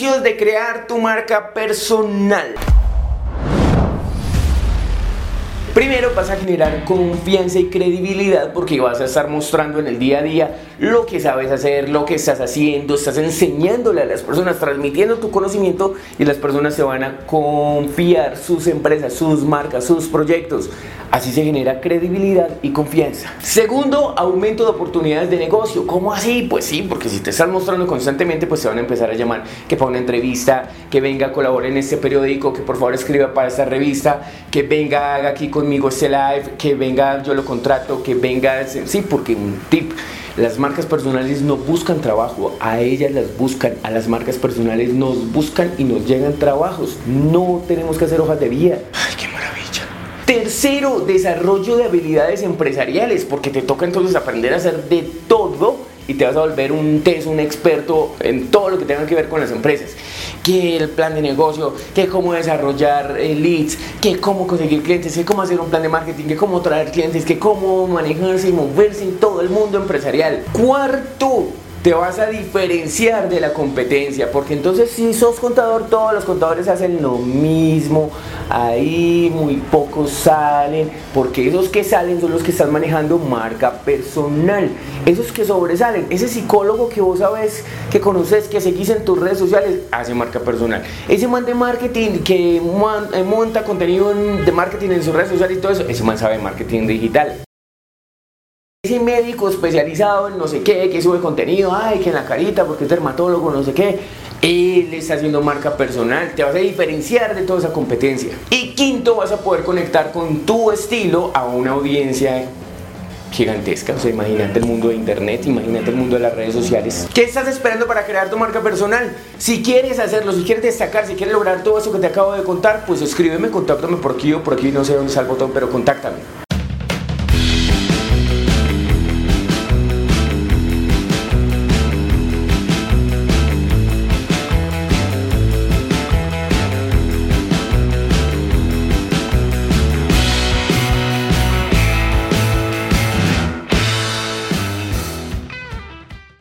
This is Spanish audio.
De crear tu marca personal. Primero vas a generar confianza y credibilidad porque vas a estar mostrando en el día a día lo que sabes hacer, lo que estás haciendo, estás enseñándole a las personas, transmitiendo tu conocimiento y las personas se van a confiar sus empresas, sus marcas, sus proyectos. Así se genera credibilidad y confianza. Segundo, aumento de oportunidades de negocio. ¿Cómo así? Pues sí, porque si te estás mostrando constantemente, pues te van a empezar a llamar que para una entrevista, que venga a colaborar en este periódico, que por favor escriba para esta revista, que venga haga aquí conmigo este live, que venga yo lo contrato, que venga, sí, porque un tip. Las marcas personales no buscan trabajo, a ellas las buscan, a las marcas personales nos buscan y nos llegan trabajos. No tenemos que hacer hojas de vida. Ay, qué maravilla. Tercero, desarrollo de habilidades empresariales, porque te toca entonces aprender a hacer de todo y te vas a volver un test, un experto en todo lo que tenga que ver con las empresas. Que el plan de negocio, que cómo desarrollar eh, leads, que cómo conseguir clientes, que cómo hacer un plan de marketing, que cómo traer clientes, que cómo manejarse y moverse en todo el mundo empresarial. Cuarto, te vas a diferenciar de la competencia, porque entonces si sos contador, todos los contadores hacen lo mismo, ahí muy pocos salen, porque esos que salen son los que están manejando marca personal, esos que sobresalen, ese psicólogo que vos sabes, que conoces, que seguís en tus redes sociales, hace marca personal, ese man de marketing que eh, monta contenido de marketing en sus redes sociales y todo eso, ese man sabe marketing digital. Ese médico especializado en no sé qué, que sube contenido, ay, que en la carita, porque es dermatólogo, no sé qué, él está haciendo marca personal, te vas a diferenciar de toda esa competencia. Y quinto, vas a poder conectar con tu estilo a una audiencia gigantesca. O sea, imagínate el mundo de internet, imagínate el mundo de las redes sociales. ¿Qué estás esperando para crear tu marca personal? Si quieres hacerlo, si quieres destacar, si quieres lograr todo eso que te acabo de contar, pues escríbeme, contáctame por aquí o por aquí, no sé dónde está el botón, pero contáctame.